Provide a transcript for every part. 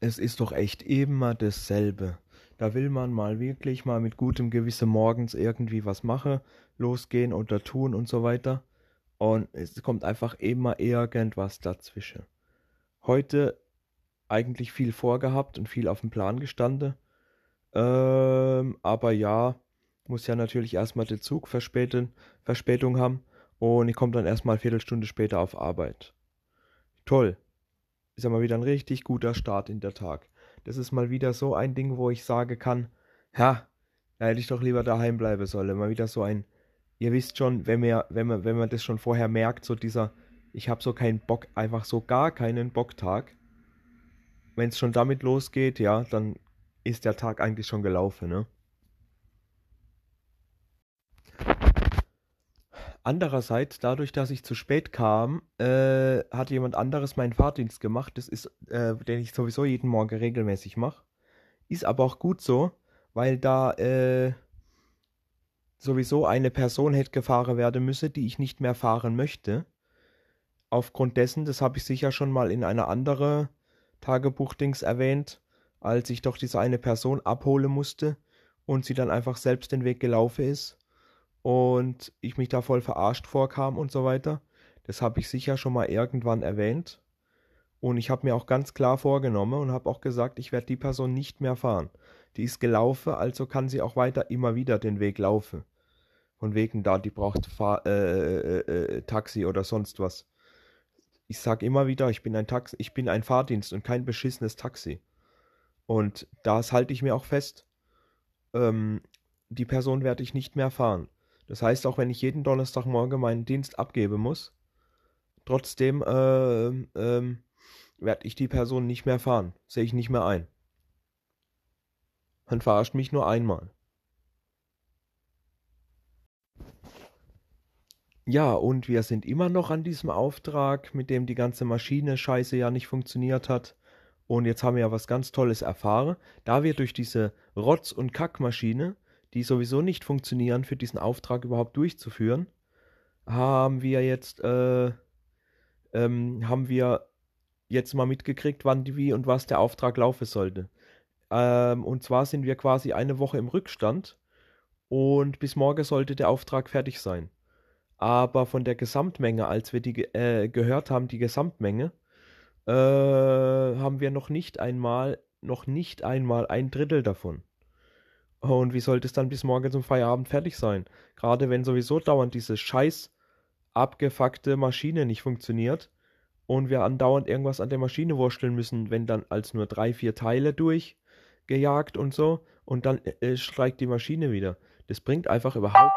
Es ist doch echt immer dasselbe. Da will man mal wirklich mal mit gutem Gewissen morgens irgendwie was machen, losgehen oder tun und so weiter. Und es kommt einfach immer irgendwas dazwischen. Heute eigentlich viel vorgehabt und viel auf dem Plan gestanden. Ähm, aber ja, muss ja natürlich erstmal den Zug verspäten, Verspätung haben. Und ich komme dann erstmal eine Viertelstunde später auf Arbeit. Toll. Ist ja mal wieder ein richtig guter Start in der Tag. Das ist mal wieder so ein Ding, wo ich sagen kann, ja, da hätte ich doch lieber daheim bleiben sollen. Mal wieder so ein, ihr wisst schon, wenn man, wenn man, wenn man das schon vorher merkt, so dieser, ich habe so keinen Bock, einfach so gar keinen Bocktag. Wenn es schon damit losgeht, ja, dann ist der Tag eigentlich schon gelaufen, ne? Andererseits, dadurch, dass ich zu spät kam, äh, hat jemand anderes meinen Fahrdienst gemacht. Das ist, äh, den ich sowieso jeden Morgen regelmäßig mache. Ist aber auch gut so, weil da äh, sowieso eine Person hätte gefahren werden müssen, die ich nicht mehr fahren möchte. Aufgrund dessen, das habe ich sicher schon mal in einer anderen Tagebuchdings erwähnt, als ich doch diese eine Person abholen musste und sie dann einfach selbst den Weg gelaufen ist und ich mich da voll verarscht vorkam und so weiter. Das habe ich sicher schon mal irgendwann erwähnt. Und ich habe mir auch ganz klar vorgenommen und habe auch gesagt, ich werde die Person nicht mehr fahren. Die ist gelaufen, also kann sie auch weiter immer wieder den Weg laufen. Von wegen da, die braucht Fahr äh, äh, äh, äh Taxi oder sonst was. Ich sage immer wieder, ich bin ein Taxi, ich bin ein Fahrdienst und kein beschissenes Taxi. Und das halte ich mir auch fest. Ähm, die Person werde ich nicht mehr fahren. Das heißt, auch wenn ich jeden Donnerstagmorgen meinen Dienst abgeben muss, trotzdem äh, äh, werde ich die Person nicht mehr fahren. Sehe ich nicht mehr ein. Man verarscht mich nur einmal. Ja, und wir sind immer noch an diesem Auftrag, mit dem die ganze Maschine scheiße ja nicht funktioniert hat. Und jetzt haben wir ja was ganz Tolles erfahren. Da wir durch diese Rotz- und Kackmaschine die sowieso nicht funktionieren, für diesen Auftrag überhaupt durchzuführen, haben wir jetzt, äh, ähm, haben wir jetzt mal mitgekriegt, wann, wie und was der Auftrag laufen sollte. Ähm, und zwar sind wir quasi eine Woche im Rückstand und bis morgen sollte der Auftrag fertig sein. Aber von der Gesamtmenge, als wir die äh, gehört haben, die Gesamtmenge, äh, haben wir noch nicht einmal, noch nicht einmal ein Drittel davon. Und wie sollte es dann bis morgen zum Feierabend fertig sein? Gerade wenn sowieso dauernd diese scheiß abgefuckte Maschine nicht funktioniert und wir andauernd irgendwas an der Maschine wursteln müssen, wenn dann als nur drei, vier Teile durchgejagt und so und dann äh, streikt die Maschine wieder. Das bringt einfach überhaupt.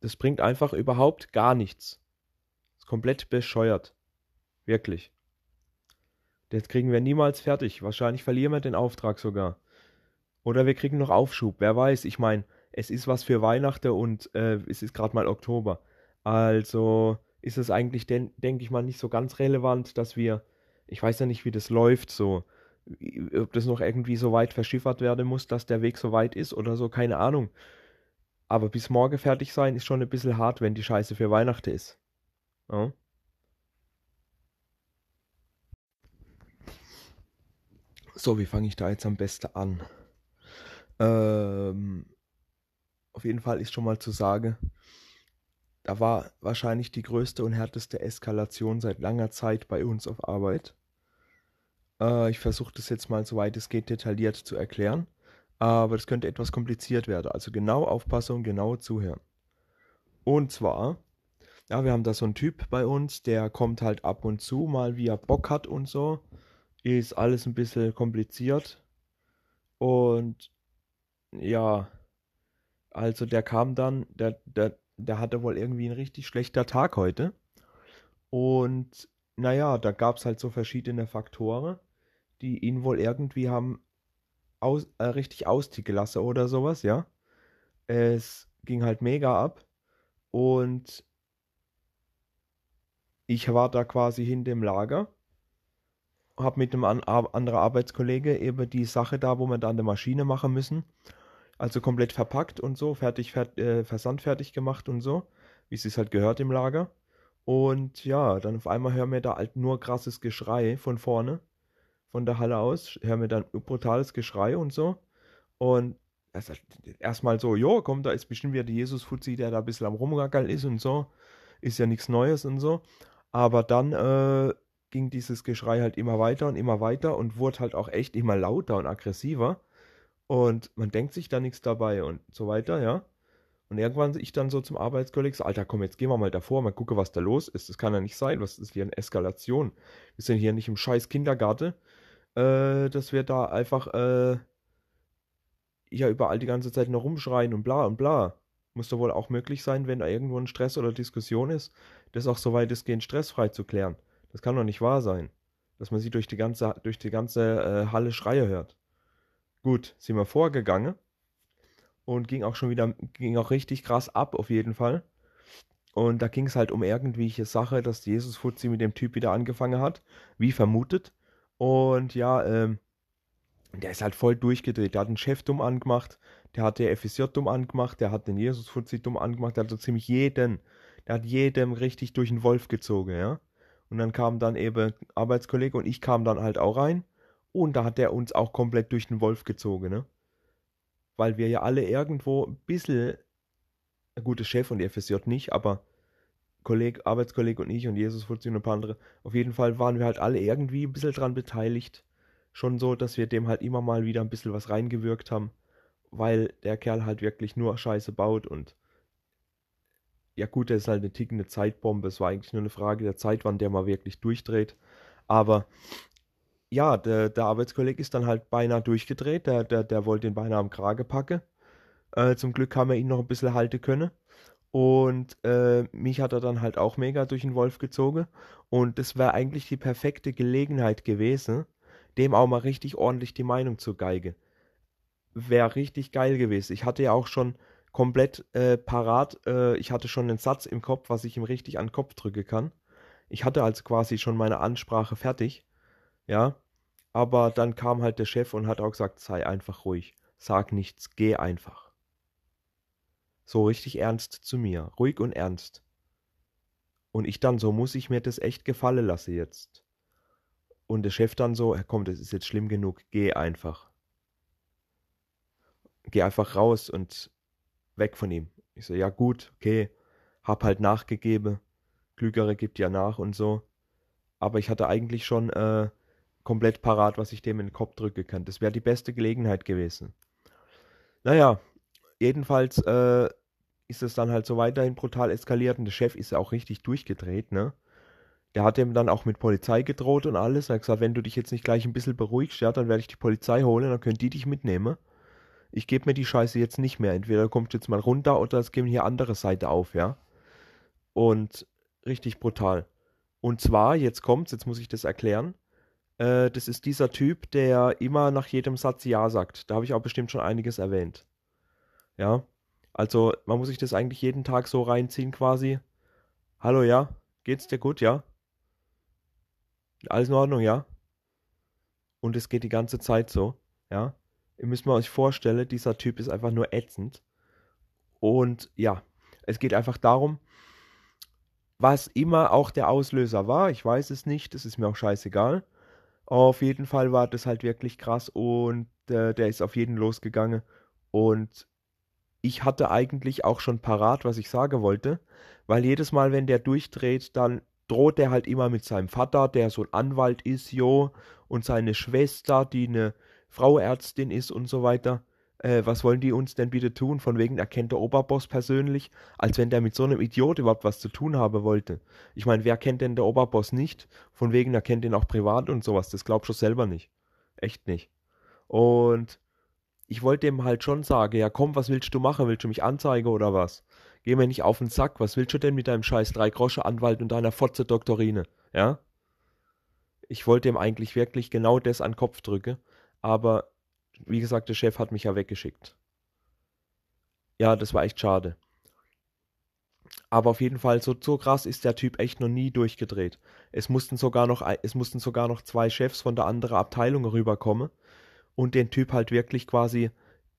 Das bringt einfach überhaupt gar nichts. Ist komplett bescheuert. Wirklich. Das kriegen wir niemals fertig. Wahrscheinlich verlieren wir den Auftrag sogar. Oder wir kriegen noch Aufschub. Wer weiß. Ich meine, es ist was für Weihnachten und äh, es ist gerade mal Oktober. Also ist es eigentlich, denke ich mal, nicht so ganz relevant, dass wir, ich weiß ja nicht, wie das läuft, so, ob das noch irgendwie so weit verschiffert werden muss, dass der Weg so weit ist oder so, keine Ahnung. Aber bis morgen fertig sein ist schon ein bisschen hart, wenn die Scheiße für Weihnachten ist. Ja? So, wie fange ich da jetzt am besten an? Ähm, auf jeden Fall ist schon mal zu sagen, da war wahrscheinlich die größte und härteste Eskalation seit langer Zeit bei uns auf Arbeit. Äh, ich versuche das jetzt mal, soweit es geht, detailliert zu erklären. Aber das könnte etwas kompliziert werden. Also genau aufpassen und genau zuhören. Und zwar, ja, wir haben da so einen Typ bei uns, der kommt halt ab und zu mal, wie er Bock hat und so ist alles ein bisschen kompliziert. Und ja, also der kam dann, der, der, der hatte wohl irgendwie einen richtig schlechter Tag heute. Und naja, da gab es halt so verschiedene Faktoren, die ihn wohl irgendwie haben aus, äh, richtig austicken lassen oder sowas, ja. Es ging halt mega ab. Und ich war da quasi hinter dem Lager habe mit einem an, anderen Arbeitskollege eben die Sache da, wo wir da an der Maschine machen müssen. Also komplett verpackt und so, fertig, fert, äh, versandfertig gemacht und so, wie es sich halt gehört im Lager. Und ja, dann auf einmal hören wir da halt nur krasses Geschrei von vorne, von der Halle aus, hören wir dann brutales Geschrei und so. Und erstmal so, jo, komm, da ist bestimmt wieder der Jesus-Fuzzi, der da ein bisschen am Rumgackeln ist und so. Ist ja nichts Neues und so. Aber dann äh, ging dieses Geschrei halt immer weiter und immer weiter und wurde halt auch echt immer lauter und aggressiver. Und man denkt sich da nichts dabei und so weiter, ja. Und irgendwann ich dann so zum Arbeitskollegen, so, Alter, komm, jetzt gehen wir mal davor, mal gucken, was da los ist. Das kann ja nicht sein. Was ist hier eine Eskalation? Wir sind hier nicht im scheiß Kindergarten, äh, dass wir da einfach, äh, ja, überall die ganze Zeit noch rumschreien und bla und bla. Muss doch wohl auch möglich sein, wenn da irgendwo ein Stress oder Diskussion ist, das auch so weitestgehend stressfrei zu klären. Das kann doch nicht wahr sein, dass man sie durch die ganze, durch die ganze äh, Halle Schreie hört. Gut, sind wir vorgegangen und ging auch schon wieder, ging auch richtig krass ab auf jeden Fall. Und da ging es halt um irgendwelche Sache, dass Jesus Fuzzi mit dem Typ wieder angefangen hat, wie vermutet. Und ja, ähm, der ist halt voll durchgedreht. Der hat den Chef dumm angemacht, der hat der FSJ dumm angemacht, der hat den Jesus Fuzzi dumm angemacht, der hat so ziemlich jeden, der hat jedem richtig durch den Wolf gezogen, ja. Und dann kam dann eben Arbeitskollege und ich kam dann halt auch rein. Und da hat der uns auch komplett durch den Wolf gezogen, ne? weil wir ja alle irgendwo ein bisschen, ein guter Chef und FSJ nicht, aber Kolleg, Arbeitskollege und ich und Jesus Fuzzi und ein paar andere, auf jeden Fall waren wir halt alle irgendwie ein bisschen dran beteiligt. Schon so, dass wir dem halt immer mal wieder ein bisschen was reingewirkt haben, weil der Kerl halt wirklich nur Scheiße baut und ja gut, der ist halt eine tickende Zeitbombe. Es war eigentlich nur eine Frage der Zeit, wann der mal wirklich durchdreht. Aber ja, der, der Arbeitskollege ist dann halt beinahe durchgedreht. Der, der, der wollte ihn beinahe am Krage packen. Äh, zum Glück haben wir ihn noch ein bisschen halten können. Und äh, mich hat er dann halt auch mega durch den Wolf gezogen. Und das wäre eigentlich die perfekte Gelegenheit gewesen, dem auch mal richtig ordentlich die Meinung zu geigen. Wäre richtig geil gewesen. Ich hatte ja auch schon komplett äh, parat, äh, ich hatte schon einen Satz im Kopf, was ich ihm richtig an den Kopf drücken kann. Ich hatte also quasi schon meine Ansprache fertig. Ja, aber dann kam halt der Chef und hat auch gesagt, sei einfach ruhig, sag nichts, geh einfach. So richtig ernst zu mir, ruhig und ernst. Und ich dann so, muss ich mir das echt gefallen lassen jetzt. Und der Chef dann so, komm, das ist jetzt schlimm genug, geh einfach. Geh einfach raus und weg von ihm. Ich so, ja gut, okay, hab halt nachgegeben. Klügere gibt ja nach und so. Aber ich hatte eigentlich schon äh, komplett parat, was ich dem in den Kopf drücken kann. Das wäre die beste Gelegenheit gewesen. Naja, jedenfalls äh, ist es dann halt so weiterhin brutal eskaliert und der Chef ist ja auch richtig durchgedreht, ne? Der hat ihm dann auch mit Polizei gedroht und alles. Er hat gesagt, wenn du dich jetzt nicht gleich ein bisschen beruhigst, ja, dann werde ich die Polizei holen, dann können die dich mitnehmen. Ich gebe mir die Scheiße jetzt nicht mehr. Entweder kommt jetzt mal runter oder es gehen hier andere Seite auf, ja. Und richtig brutal. Und zwar, jetzt kommt's, jetzt muss ich das erklären. Äh, das ist dieser Typ, der immer nach jedem Satz Ja sagt. Da habe ich auch bestimmt schon einiges erwähnt. Ja. Also, man muss sich das eigentlich jeden Tag so reinziehen quasi. Hallo, ja? Geht's dir gut, ja? Alles in Ordnung, ja? Und es geht die ganze Zeit so, ja? Ihr müsst mal euch vorstellen, dieser Typ ist einfach nur ätzend. Und ja, es geht einfach darum, was immer auch der Auslöser war, ich weiß es nicht, das ist mir auch scheißegal. Auf jeden Fall war das halt wirklich krass und äh, der ist auf jeden losgegangen. Und ich hatte eigentlich auch schon parat, was ich sagen wollte, weil jedes Mal, wenn der durchdreht, dann droht der halt immer mit seinem Vater, der so ein Anwalt ist, jo, und seine Schwester, die eine Frauärztin ist und so weiter äh, was wollen die uns denn bitte tun? Von wegen, er kennt der Oberboss persönlich, als wenn der mit so einem Idiot überhaupt was zu tun haben wollte. Ich meine, wer kennt denn der Oberboss nicht? Von wegen, er kennt ihn auch privat und sowas. Das glaubst du selber nicht. Echt nicht. Und ich wollte dem halt schon sagen, ja komm, was willst du machen? Willst du mich anzeigen oder was? Geh mir nicht auf den Sack. Was willst du denn mit deinem scheiß Drei-Grosche-Anwalt und deiner Fotze-Doktorine? Ja? Ich wollte ihm eigentlich wirklich genau das an den Kopf drücken. Aber wie gesagt, der Chef hat mich ja weggeschickt. Ja, das war echt schade. Aber auf jeden Fall, so, so krass ist der Typ echt noch nie durchgedreht. Es mussten sogar noch, es mussten sogar noch zwei Chefs von der anderen Abteilung rüberkommen und den Typ halt wirklich quasi,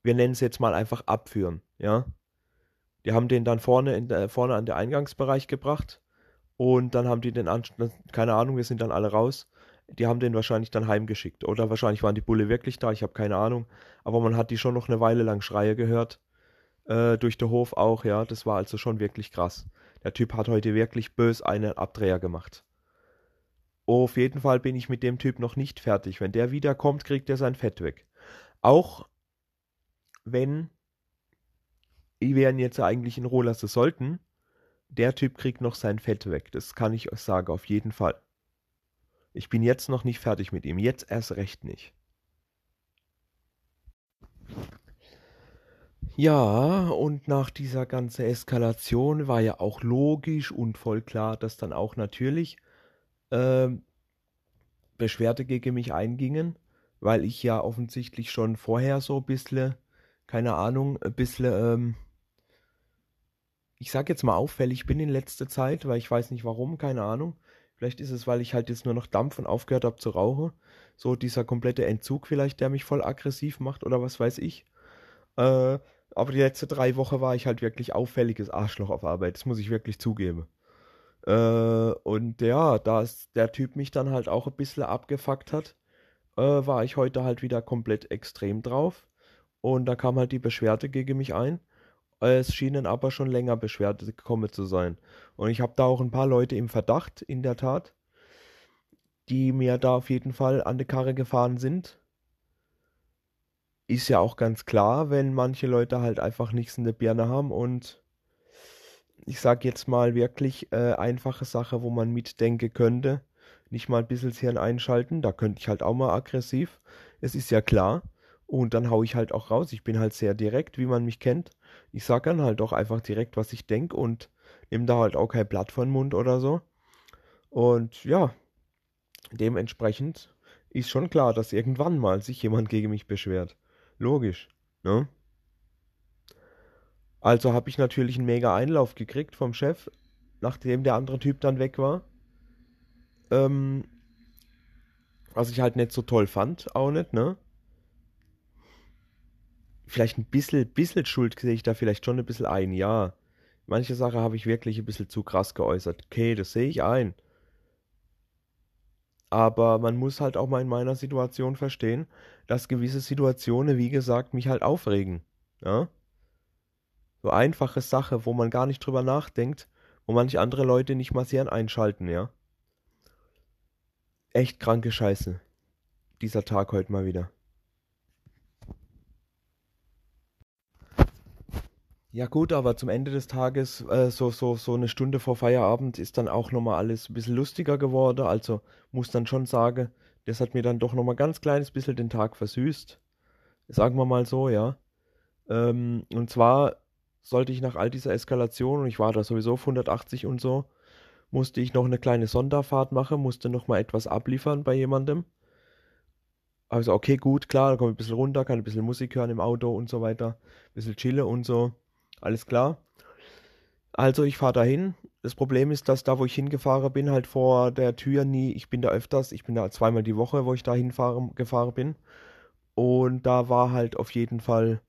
wir nennen es jetzt mal einfach abführen, ja. Die haben den dann vorne, in der, vorne an den Eingangsbereich gebracht Und dann haben die den Anschluss, keine Ahnung, wir sind dann alle raus. Die haben den wahrscheinlich dann heimgeschickt. Oder wahrscheinlich waren die Bulle wirklich da, ich habe keine Ahnung. Aber man hat die schon noch eine Weile lang Schreie gehört. Äh, durch den Hof auch, ja. Das war also schon wirklich krass. Der Typ hat heute wirklich bös einen Abdreher gemacht. Auf jeden Fall bin ich mit dem Typ noch nicht fertig. Wenn der wiederkommt, kriegt er sein Fett weg. Auch wenn wir ihn jetzt eigentlich in Ruhe lassen sollten, der Typ kriegt noch sein Fett weg. Das kann ich euch sagen, auf jeden Fall. Ich bin jetzt noch nicht fertig mit ihm. Jetzt erst recht nicht. Ja, und nach dieser ganzen Eskalation war ja auch logisch und voll klar, dass dann auch natürlich äh, Beschwerde gegen mich eingingen, weil ich ja offensichtlich schon vorher so ein bisschen, keine Ahnung, ein bisschen ähm, ich sag jetzt mal auffällig bin in letzter Zeit, weil ich weiß nicht warum, keine Ahnung. Vielleicht ist es, weil ich halt jetzt nur noch Dampf und aufgehört habe zu rauchen. So dieser komplette Entzug vielleicht, der mich voll aggressiv macht oder was weiß ich. Äh, aber die letzte drei Wochen war ich halt wirklich auffälliges Arschloch auf Arbeit. Das muss ich wirklich zugeben. Äh, und ja, da der Typ mich dann halt auch ein bisschen abgefuckt hat, äh, war ich heute halt wieder komplett extrem drauf. Und da kam halt die Beschwerde gegen mich ein. Es schienen aber schon länger Beschwerden gekommen zu sein. Und ich habe da auch ein paar Leute im Verdacht, in der Tat, die mir da auf jeden Fall an die Karre gefahren sind. Ist ja auch ganz klar, wenn manche Leute halt einfach nichts in der Birne haben und ich sag jetzt mal wirklich äh, einfache Sache, wo man mitdenken könnte. Nicht mal ein bisschen das Hirn einschalten, da könnte ich halt auch mal aggressiv. Es ist ja klar. Und dann hau ich halt auch raus. Ich bin halt sehr direkt, wie man mich kennt. Ich sag dann halt auch einfach direkt, was ich denke und nehme da halt auch kein Blatt von Mund oder so. Und ja, dementsprechend ist schon klar, dass irgendwann mal sich jemand gegen mich beschwert. Logisch, ne? Also habe ich natürlich einen mega Einlauf gekriegt vom Chef, nachdem der andere Typ dann weg war. Ähm, was ich halt nicht so toll fand, auch nicht, ne? Vielleicht ein bisschen, bisschen Schuld sehe ich da vielleicht schon ein bisschen ein, ja. Manche Sache habe ich wirklich ein bisschen zu krass geäußert. Okay, das sehe ich ein. Aber man muss halt auch mal in meiner Situation verstehen, dass gewisse Situationen, wie gesagt, mich halt aufregen. Ja? So einfache Sache, wo man gar nicht drüber nachdenkt, wo manche andere Leute nicht mal sehr einschalten, ja. Echt kranke Scheiße. Dieser Tag heute mal wieder. Ja gut, aber zum Ende des Tages, äh, so, so, so eine Stunde vor Feierabend, ist dann auch nochmal alles ein bisschen lustiger geworden. Also muss dann schon sagen, das hat mir dann doch nochmal ganz kleines bisschen den Tag versüßt. Sagen wir mal so, ja. Ähm, und zwar sollte ich nach all dieser Eskalation, und ich war da sowieso auf 180 und so, musste ich noch eine kleine Sonderfahrt machen, musste nochmal etwas abliefern bei jemandem. Also okay, gut, klar, dann komme ich ein bisschen runter, kann ein bisschen Musik hören im Auto und so weiter, ein bisschen chillen und so. Alles klar. Also ich fahre dahin. Das Problem ist, dass da, wo ich hingefahren bin, halt vor der Tür nie, ich bin da öfters, ich bin da zweimal die Woche, wo ich da hinfahren gefahren bin. Und da war halt auf jeden Fall,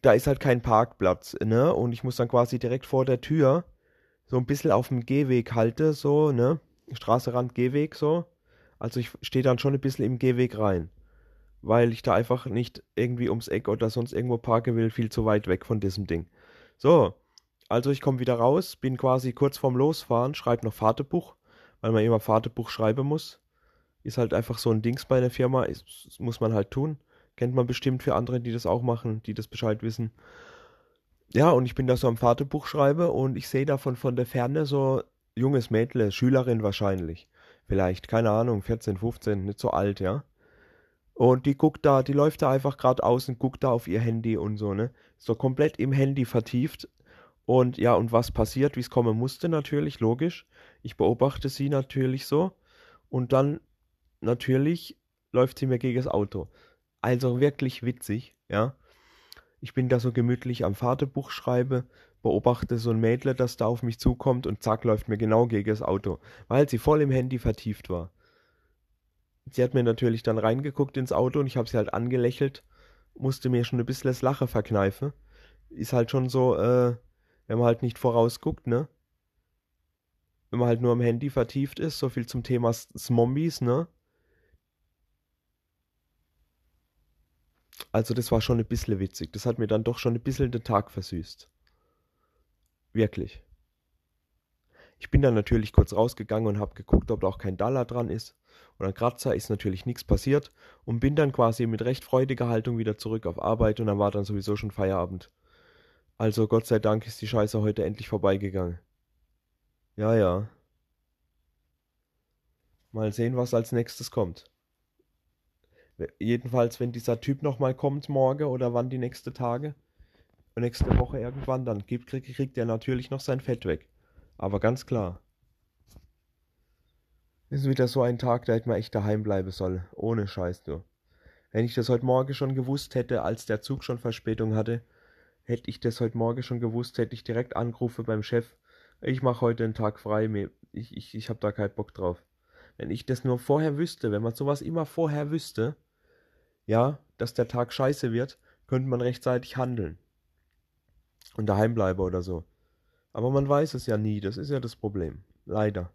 da ist halt kein Parkplatz, ne? Und ich muss dann quasi direkt vor der Tür so ein bisschen auf dem Gehweg halte, so, ne? Straßerand, Gehweg, so. Also ich stehe dann schon ein bisschen im Gehweg rein weil ich da einfach nicht irgendwie ums Eck oder sonst irgendwo parken will, viel zu weit weg von diesem Ding. So, also ich komme wieder raus, bin quasi kurz vorm Losfahren, schreibe noch Fahrtebuch, weil man immer Fahrtebuch schreiben muss. Ist halt einfach so ein Dings bei einer Firma, ist, muss man halt tun. Kennt man bestimmt für andere, die das auch machen, die das Bescheid wissen. Ja, und ich bin da so am Fahrtebuch schreibe und ich sehe davon von der Ferne so junges Mädle, Schülerin wahrscheinlich. Vielleicht, keine Ahnung, 14, 15, nicht so alt, ja. Und die guckt da, die läuft da einfach gerade außen, guckt da auf ihr Handy und so, ne? So komplett im Handy vertieft. Und ja, und was passiert, wie es kommen musste, natürlich, logisch. Ich beobachte sie natürlich so. Und dann, natürlich, läuft sie mir gegen das Auto. Also wirklich witzig, ja. Ich bin da so gemütlich am Vaterbuch schreibe, beobachte so ein Mädle, das da auf mich zukommt und zack, läuft mir genau gegen das Auto, weil sie voll im Handy vertieft war. Sie hat mir natürlich dann reingeguckt ins Auto und ich habe sie halt angelächelt, musste mir schon ein bisschen das Lache verkneifen. Ist halt schon so, äh, wenn man halt nicht vorausguckt, ne? wenn man halt nur am Handy vertieft ist, so viel zum Thema Zombies, ne? Also das war schon ein bisschen witzig. Das hat mir dann doch schon ein bisschen den Tag versüßt. Wirklich. Ich bin dann natürlich kurz rausgegangen und habe geguckt, ob da auch kein Dollar dran ist. Und an Kratzer ist natürlich nichts passiert und bin dann quasi mit recht freudiger Haltung wieder zurück auf Arbeit und dann war dann sowieso schon Feierabend. Also Gott sei Dank ist die Scheiße heute endlich vorbeigegangen. Ja, ja. Mal sehen, was als nächstes kommt. Jedenfalls, wenn dieser Typ nochmal kommt morgen oder wann die nächste Tage, nächste Woche irgendwann, dann kriegt er natürlich noch sein Fett weg. Aber ganz klar. Ist wieder so ein Tag, da hätte man echt daheim bleiben sollen. Ohne Scheiß, du. Wenn ich das heute Morgen schon gewusst hätte, als der Zug schon Verspätung hatte, hätte ich das heute Morgen schon gewusst, hätte ich direkt angerufen beim Chef. Ich mache heute einen Tag frei, ich, ich, ich habe da keinen Bock drauf. Wenn ich das nur vorher wüsste, wenn man sowas immer vorher wüsste, ja, dass der Tag scheiße wird, könnte man rechtzeitig handeln. Und daheim bleiben oder so. Aber man weiß es ja nie, das ist ja das Problem. Leider.